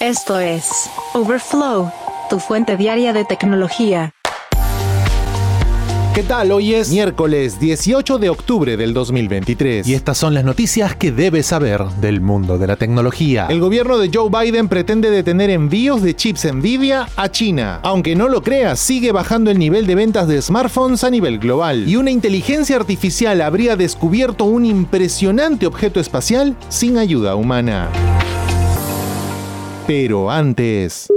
Esto es Overflow, tu fuente diaria de tecnología. ¿Qué tal? Hoy es miércoles 18 de octubre del 2023 y estas son las noticias que debes saber del mundo de la tecnología. El gobierno de Joe Biden pretende detener envíos de chips Nvidia a China. Aunque no lo creas, sigue bajando el nivel de ventas de smartphones a nivel global. Y una inteligencia artificial habría descubierto un impresionante objeto espacial sin ayuda humana. Pero antes...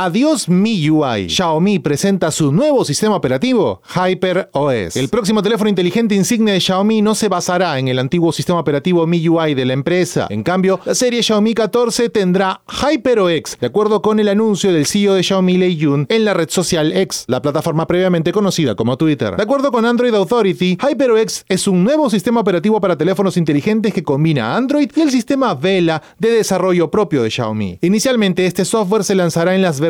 Adiós MIUI. Xiaomi presenta su nuevo sistema operativo, HyperOS. El próximo teléfono inteligente insignia de Xiaomi no se basará en el antiguo sistema operativo MIUI de la empresa. En cambio, la serie Xiaomi 14 tendrá HyperOS, de acuerdo con el anuncio del CEO de Xiaomi Lei Yun en la red social X, la plataforma previamente conocida como Twitter. De acuerdo con Android Authority, HyperOS es un nuevo sistema operativo para teléfonos inteligentes que combina Android y el sistema Vela de desarrollo propio de Xiaomi. Inicialmente, este software se lanzará en las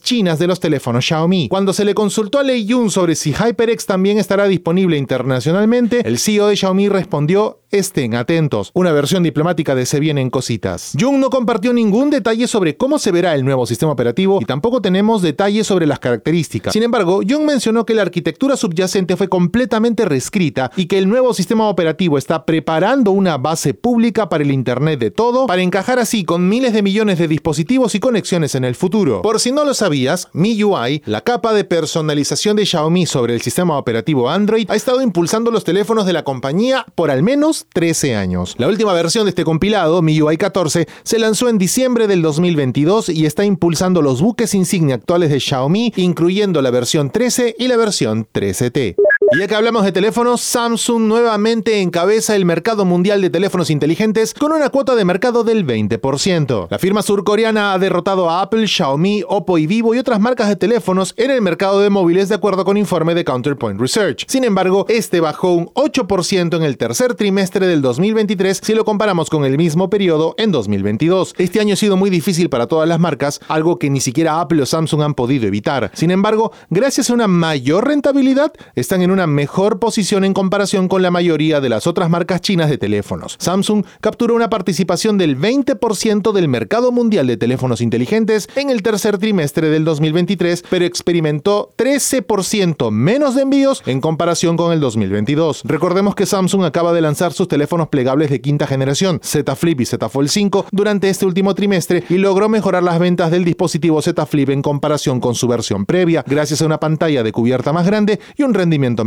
chinas de los teléfonos Xiaomi. Cuando se le consultó a Lei Yun sobre si HyperX también estará disponible internacionalmente, el CEO de Xiaomi respondió estén atentos. Una versión diplomática de Se vienen cositas. Jung no compartió ningún detalle sobre cómo se verá el nuevo sistema operativo y tampoco tenemos detalles sobre las características. Sin embargo, Jung mencionó que la arquitectura subyacente fue completamente reescrita y que el nuevo sistema operativo está preparando una base pública para el Internet de todo para encajar así con miles de millones de dispositivos y conexiones en el futuro. Por si no lo sabías, MIUI, la capa de personalización de Xiaomi sobre el sistema operativo Android, ha estado impulsando los teléfonos de la compañía por al menos 13 años. La última versión de este compilado, MIUI 14, se lanzó en diciembre del 2022 y está impulsando los buques insignia actuales de Xiaomi, incluyendo la versión 13 y la versión 13T. Y ya que hablamos de teléfonos, Samsung nuevamente encabeza el mercado mundial de teléfonos inteligentes con una cuota de mercado del 20%. La firma surcoreana ha derrotado a Apple, Xiaomi, Oppo y Vivo y otras marcas de teléfonos en el mercado de móviles de acuerdo con informe de Counterpoint Research. Sin embargo, este bajó un 8% en el tercer trimestre del 2023 si lo comparamos con el mismo periodo en 2022. Este año ha sido muy difícil para todas las marcas, algo que ni siquiera Apple o Samsung han podido evitar. Sin embargo, gracias a una mayor rentabilidad, están en una mejor posición en comparación con la mayoría de las otras marcas chinas de teléfonos. Samsung capturó una participación del 20% del mercado mundial de teléfonos inteligentes en el tercer trimestre del 2023, pero experimentó 13% menos de envíos en comparación con el 2022. Recordemos que Samsung acaba de lanzar sus teléfonos plegables de quinta generación, Z Flip y Z Fold 5, durante este último trimestre y logró mejorar las ventas del dispositivo Z Flip en comparación con su versión previa, gracias a una pantalla de cubierta más grande y un rendimiento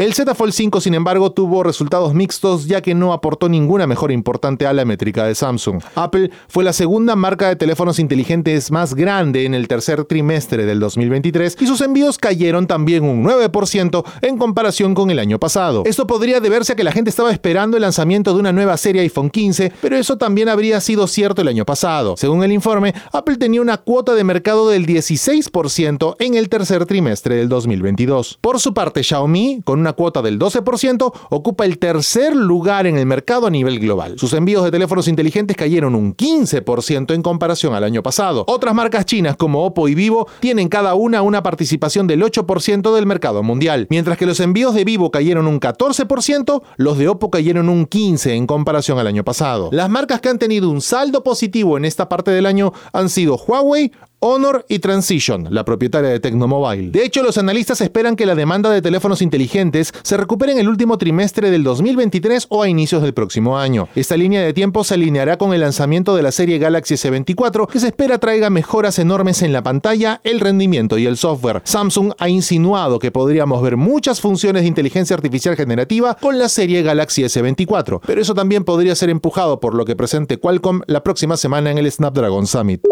El Z Fold 5, sin embargo, tuvo resultados mixtos ya que no aportó ninguna mejora importante a la métrica de Samsung. Apple fue la segunda marca de teléfonos inteligentes más grande en el tercer trimestre del 2023 y sus envíos cayeron también un 9% en comparación con el año pasado. Esto podría deberse a que la gente estaba esperando el lanzamiento de una nueva serie iPhone 15, pero eso también habría sido cierto el año pasado. Según el informe, Apple tenía una cuota de mercado del 16% en el tercer trimestre del 2022. Por su parte, Xiaomi, con una cuota del 12%, ocupa el tercer lugar en el mercado a nivel global. Sus envíos de teléfonos inteligentes cayeron un 15% en comparación al año pasado. Otras marcas chinas como Oppo y Vivo tienen cada una una participación del 8% del mercado mundial. Mientras que los envíos de Vivo cayeron un 14%, los de Oppo cayeron un 15% en comparación al año pasado. Las marcas que han tenido un saldo positivo en esta parte del año han sido Huawei, Honor y Transition, la propietaria de Tecnomobile. De hecho, los analistas esperan que la demanda de teléfonos inteligentes se recupere en el último trimestre del 2023 o a inicios del próximo año. Esta línea de tiempo se alineará con el lanzamiento de la serie Galaxy S24, que se espera traiga mejoras enormes en la pantalla, el rendimiento y el software. Samsung ha insinuado que podríamos ver muchas funciones de inteligencia artificial generativa con la serie Galaxy S24, pero eso también podría ser empujado por lo que presente Qualcomm la próxima semana en el Snapdragon Summit.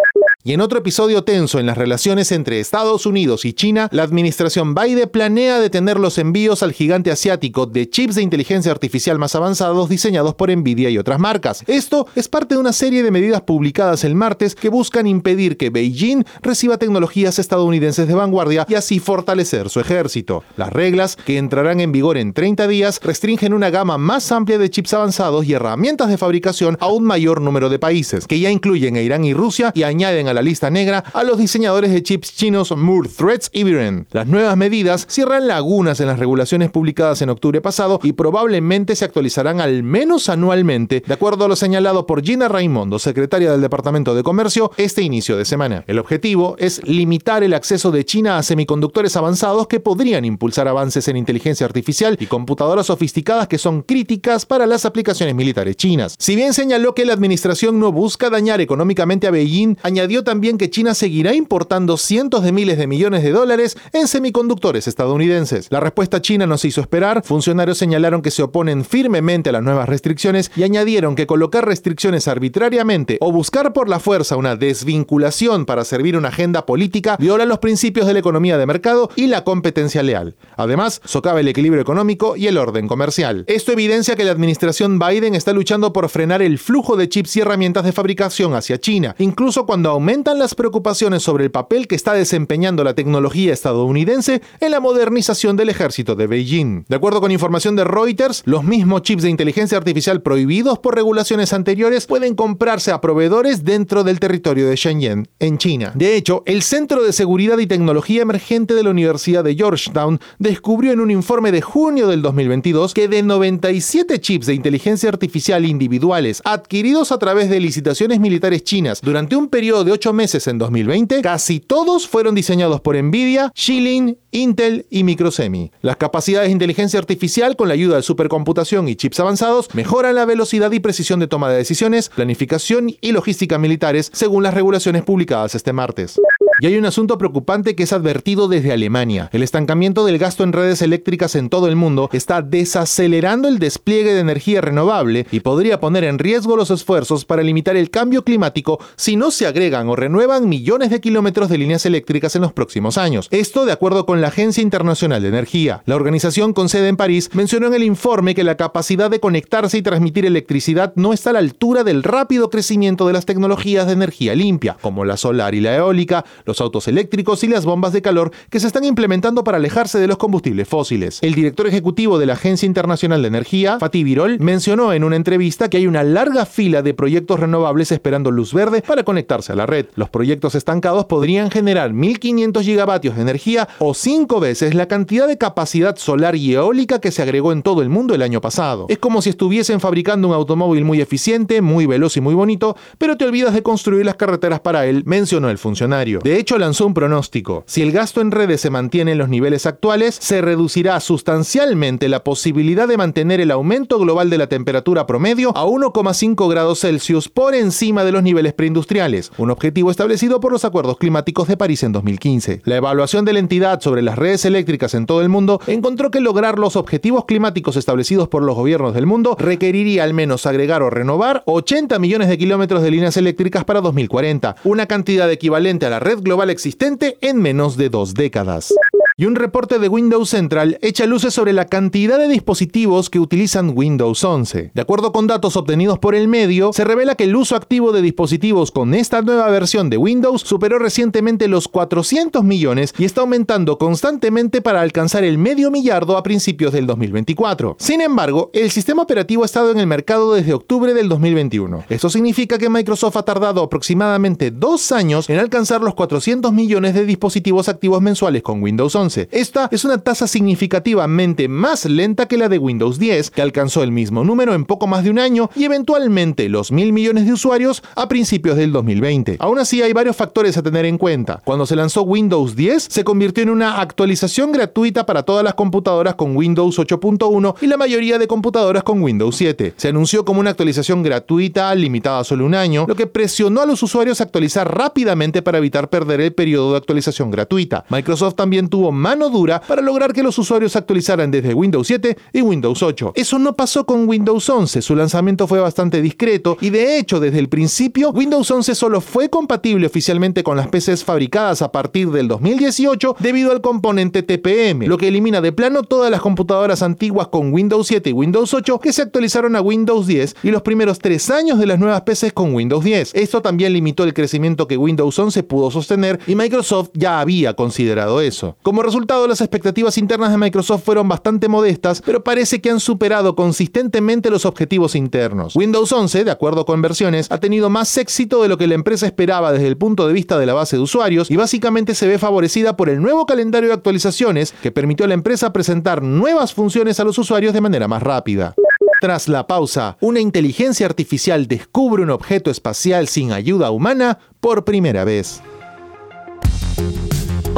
Y en otro episodio tenso en las relaciones entre Estados Unidos y China, la administración Biden planea detener los envíos al gigante asiático de chips de inteligencia artificial más avanzados diseñados por Nvidia y otras marcas. Esto es parte de una serie de medidas publicadas el martes que buscan impedir que Beijing reciba tecnologías estadounidenses de vanguardia y así fortalecer su ejército. Las reglas, que entrarán en vigor en 30 días, restringen una gama más amplia de chips avanzados y herramientas de fabricación a un mayor número de países, que ya incluyen a Irán y Rusia y añaden a la lista negra a los diseñadores de chips chinos Moore Threads y Viren. Las nuevas medidas cierran lagunas en las regulaciones publicadas en octubre pasado y probablemente se actualizarán al menos anualmente, de acuerdo a lo señalado por Gina Raimondo, secretaria del Departamento de Comercio, este inicio de semana. El objetivo es limitar el acceso de China a semiconductores avanzados que podrían impulsar avances en inteligencia artificial y computadoras sofisticadas que son críticas para las aplicaciones militares chinas. Si bien señaló que la administración no busca dañar económicamente a Beijing, añadió también que China seguirá importando cientos de miles de millones de dólares en semiconductores estadounidenses. La respuesta china no se hizo esperar, funcionarios señalaron que se oponen firmemente a las nuevas restricciones y añadieron que colocar restricciones arbitrariamente o buscar por la fuerza una desvinculación para servir una agenda política viola los principios de la economía de mercado y la competencia leal. Además, socava el equilibrio económico y el orden comercial. Esto evidencia que la administración Biden está luchando por frenar el flujo de chips y herramientas de fabricación hacia China, incluso cuando aumentan las preocupaciones sobre el papel que está desempeñando la tecnología estadounidense en la modernización del ejército de Beijing. De acuerdo con información de Reuters, los mismos chips de inteligencia artificial prohibidos por regulaciones anteriores pueden comprarse a proveedores dentro del territorio de Shenzhen, en China. De hecho, el Centro de Seguridad y Tecnología Emergente de la Universidad de Georgetown descubrió en un informe de junio del 2022 que de 97 chips de inteligencia artificial individuales adquiridos a través de licitaciones militares chinas durante un periodo de 8 meses en 2020, casi todos fueron diseñados por Nvidia, Shilin, Intel y Microsemi. Las capacidades de inteligencia artificial con la ayuda de supercomputación y chips avanzados mejoran la velocidad y precisión de toma de decisiones, planificación y logística militares según las regulaciones publicadas este martes. Y hay un asunto preocupante que es advertido desde Alemania. El estancamiento del gasto en redes eléctricas en todo el mundo está desacelerando el despliegue de energía renovable y podría poner en riesgo los esfuerzos para limitar el cambio climático si no se agregan o renuevan millones de kilómetros de líneas eléctricas en los próximos años. Esto de acuerdo con la Agencia Internacional de Energía. La organización con sede en París mencionó en el informe que la capacidad de conectarse y transmitir electricidad no está a la altura del rápido crecimiento de las tecnologías de energía limpia, como la solar y la eólica, los autos eléctricos y las bombas de calor que se están implementando para alejarse de los combustibles fósiles. El director ejecutivo de la Agencia Internacional de Energía, Fatih Birol, mencionó en una entrevista que hay una larga fila de proyectos renovables esperando luz verde para conectarse a la red. Los proyectos estancados podrían generar 1.500 gigavatios de energía o cinco veces la cantidad de capacidad solar y eólica que se agregó en todo el mundo el año pasado. Es como si estuviesen fabricando un automóvil muy eficiente, muy veloz y muy bonito, pero te olvidas de construir las carreteras para él, mencionó el funcionario. Hecho, lanzó un pronóstico. Si el gasto en redes se mantiene en los niveles actuales, se reducirá sustancialmente la posibilidad de mantener el aumento global de la temperatura promedio a 1,5 grados Celsius por encima de los niveles preindustriales, un objetivo establecido por los acuerdos climáticos de París en 2015. La evaluación de la entidad sobre las redes eléctricas en todo el mundo encontró que lograr los objetivos climáticos establecidos por los gobiernos del mundo requeriría al menos agregar o renovar 80 millones de kilómetros de líneas eléctricas para 2040, una cantidad equivalente a la red global existente en menos de dos décadas y un reporte de Windows Central echa luces sobre la cantidad de dispositivos que utilizan Windows 11. De acuerdo con datos obtenidos por el medio, se revela que el uso activo de dispositivos con esta nueva versión de Windows superó recientemente los 400 millones y está aumentando constantemente para alcanzar el medio millardo a principios del 2024. Sin embargo, el sistema operativo ha estado en el mercado desde octubre del 2021. Esto significa que Microsoft ha tardado aproximadamente dos años en alcanzar los 400 millones de dispositivos activos mensuales con Windows 11 esta es una tasa significativamente más lenta que la de Windows 10, que alcanzó el mismo número en poco más de un año y eventualmente los mil millones de usuarios a principios del 2020. Aún así hay varios factores a tener en cuenta. Cuando se lanzó Windows 10, se convirtió en una actualización gratuita para todas las computadoras con Windows 8.1 y la mayoría de computadoras con Windows 7. Se anunció como una actualización gratuita limitada a solo un año, lo que presionó a los usuarios a actualizar rápidamente para evitar perder el periodo de actualización gratuita. Microsoft también tuvo mano dura para lograr que los usuarios actualizaran desde Windows 7 y Windows 8. Eso no pasó con Windows 11, su lanzamiento fue bastante discreto y de hecho desde el principio Windows 11 solo fue compatible oficialmente con las PCs fabricadas a partir del 2018 debido al componente TPM, lo que elimina de plano todas las computadoras antiguas con Windows 7 y Windows 8 que se actualizaron a Windows 10 y los primeros tres años de las nuevas PCs con Windows 10. Esto también limitó el crecimiento que Windows 11 pudo sostener y Microsoft ya había considerado eso. Como resultado, las expectativas internas de Microsoft fueron bastante modestas, pero parece que han superado consistentemente los objetivos internos. Windows 11, de acuerdo con versiones, ha tenido más éxito de lo que la empresa esperaba desde el punto de vista de la base de usuarios y básicamente se ve favorecida por el nuevo calendario de actualizaciones que permitió a la empresa presentar nuevas funciones a los usuarios de manera más rápida. Tras la pausa, una inteligencia artificial descubre un objeto espacial sin ayuda humana por primera vez.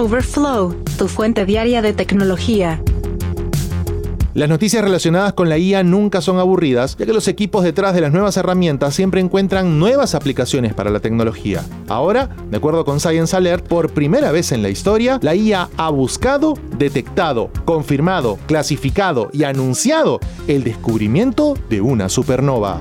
Overflow, tu fuente diaria de tecnología. Las noticias relacionadas con la IA nunca son aburridas, ya que los equipos detrás de las nuevas herramientas siempre encuentran nuevas aplicaciones para la tecnología. Ahora, de acuerdo con Science Alert, por primera vez en la historia, la IA ha buscado, detectado, confirmado, clasificado y anunciado el descubrimiento de una supernova.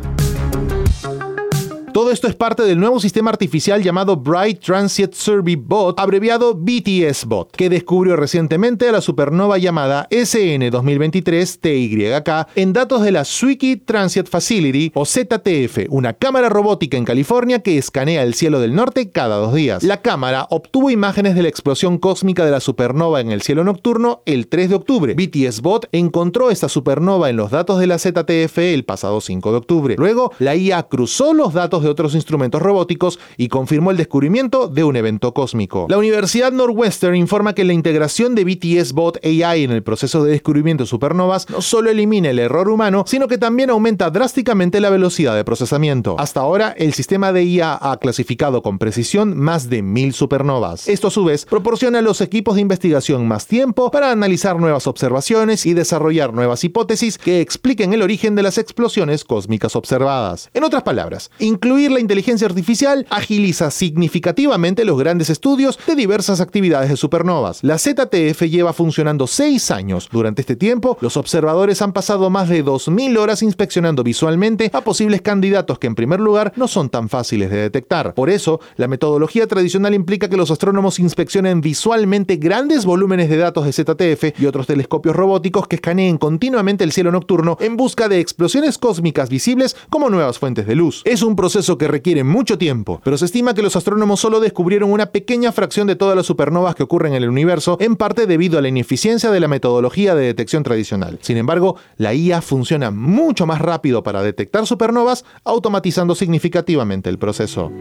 Todo esto es parte del nuevo sistema artificial llamado Bright Transit Survey Bot, abreviado BTS Bot, que descubrió recientemente a la supernova llamada SN 2023 TYK en datos de la Zwicky Transit Facility o ZTF, una cámara robótica en California que escanea el cielo del norte cada dos días. La cámara obtuvo imágenes de la explosión cósmica de la supernova en el cielo nocturno el 3 de octubre. BTS Bot encontró esta supernova en los datos de la ZTF el pasado 5 de octubre. Luego, la IA cruzó los datos de otros instrumentos robóticos y confirmó el descubrimiento de un evento cósmico. La Universidad Northwestern informa que la integración de BTS Bot AI en el proceso de descubrimiento de supernovas no solo elimina el error humano, sino que también aumenta drásticamente la velocidad de procesamiento. Hasta ahora, el sistema de IA ha clasificado con precisión más de mil supernovas. Esto a su vez proporciona a los equipos de investigación más tiempo para analizar nuevas observaciones y desarrollar nuevas hipótesis que expliquen el origen de las explosiones cósmicas observadas. En otras palabras, incluso incluir la inteligencia artificial agiliza significativamente los grandes estudios de diversas actividades de supernovas. La ZTF lleva funcionando seis años. Durante este tiempo, los observadores han pasado más de 2.000 horas inspeccionando visualmente a posibles candidatos que en primer lugar no son tan fáciles de detectar. Por eso, la metodología tradicional implica que los astrónomos inspeccionen visualmente grandes volúmenes de datos de ZTF y otros telescopios robóticos que escaneen continuamente el cielo nocturno en busca de explosiones cósmicas visibles como nuevas fuentes de luz. Es un proceso que requiere mucho tiempo, pero se estima que los astrónomos solo descubrieron una pequeña fracción de todas las supernovas que ocurren en el universo, en parte debido a la ineficiencia de la metodología de detección tradicional. Sin embargo, la IA funciona mucho más rápido para detectar supernovas, automatizando significativamente el proceso.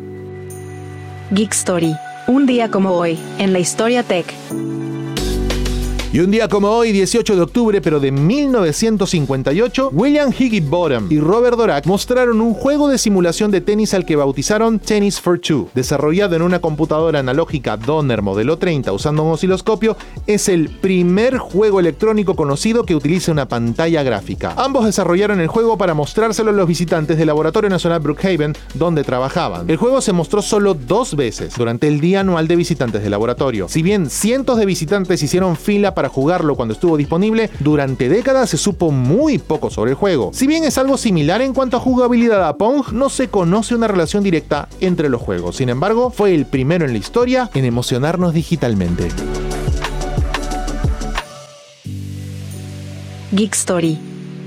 Geek Story. Un día como hoy, en la historia tech. Y un día como hoy, 18 de octubre, pero de 1958, William Higginbottom y Robert Dorak mostraron un juego de simulación de tenis al que bautizaron Tennis for Two. Desarrollado en una computadora analógica Donner modelo 30 usando un osciloscopio, es el primer juego electrónico conocido que utiliza una pantalla gráfica. Ambos desarrollaron el juego para mostrárselo a los visitantes del Laboratorio Nacional Brookhaven, donde trabajaban. El juego se mostró solo dos veces durante el Día Anual de Visitantes del Laboratorio. Si bien cientos de visitantes hicieron fila para jugarlo cuando estuvo disponible, durante décadas se supo muy poco sobre el juego. Si bien es algo similar en cuanto a jugabilidad a Pong, no se conoce una relación directa entre los juegos. Sin embargo, fue el primero en la historia en emocionarnos digitalmente. Geek Story.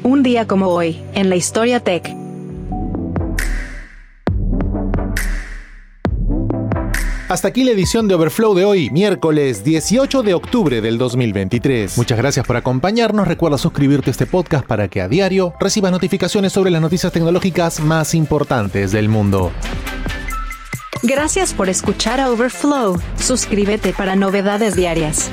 Un día como hoy, en la historia tech. Hasta aquí la edición de Overflow de hoy, miércoles 18 de octubre del 2023. Muchas gracias por acompañarnos. Recuerda suscribirte a este podcast para que a diario recibas notificaciones sobre las noticias tecnológicas más importantes del mundo. Gracias por escuchar a Overflow. Suscríbete para novedades diarias.